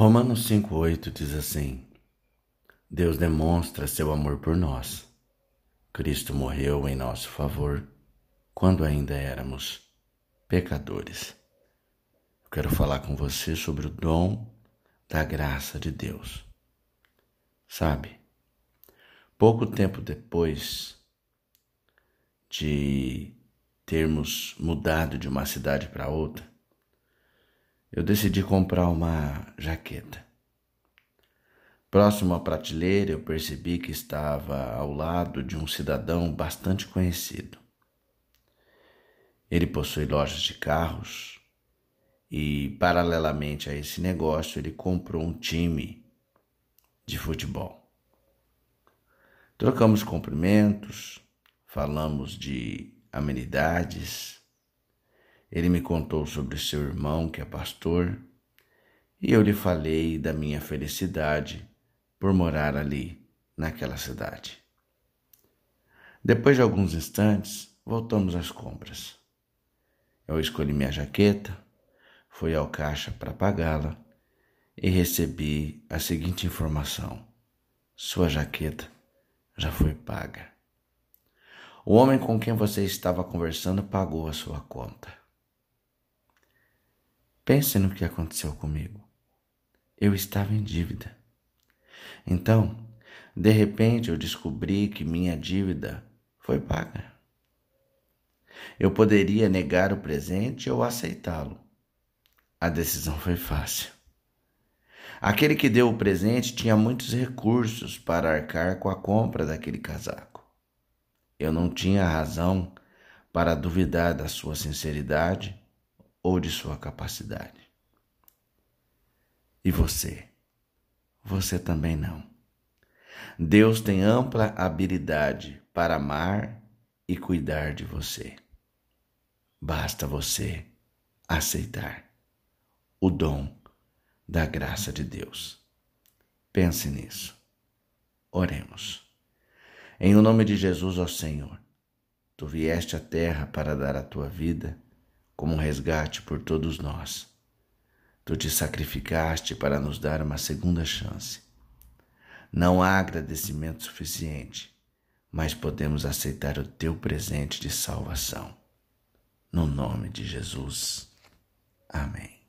Romanos 5,8 diz assim: Deus demonstra seu amor por nós. Cristo morreu em nosso favor quando ainda éramos pecadores. Eu quero falar com você sobre o dom da graça de Deus. Sabe, pouco tempo depois de termos mudado de uma cidade para outra, eu decidi comprar uma jaqueta. Próximo à prateleira, eu percebi que estava ao lado de um cidadão bastante conhecido. Ele possui lojas de carros e, paralelamente a esse negócio, ele comprou um time de futebol. Trocamos cumprimentos, falamos de amenidades ele me contou sobre seu irmão, que é pastor, e eu lhe falei da minha felicidade por morar ali, naquela cidade. Depois de alguns instantes, voltamos às compras. Eu escolhi minha jaqueta, fui ao caixa para pagá-la e recebi a seguinte informação: Sua jaqueta já foi paga. O homem com quem você estava conversando pagou a sua conta. Pense no que aconteceu comigo. Eu estava em dívida. Então, de repente, eu descobri que minha dívida foi paga. Eu poderia negar o presente ou aceitá-lo. A decisão foi fácil. Aquele que deu o presente tinha muitos recursos para arcar com a compra daquele casaco. Eu não tinha razão para duvidar da sua sinceridade ou de sua capacidade. E você? Você também não. Deus tem ampla habilidade para amar e cuidar de você. Basta você aceitar o dom da graça de Deus. Pense nisso. Oremos. Em o nome de Jesus, ó Senhor, tu vieste à terra para dar a tua vida como um resgate por todos nós. Tu te sacrificaste para nos dar uma segunda chance. Não há agradecimento suficiente, mas podemos aceitar o teu presente de salvação. No nome de Jesus. Amém.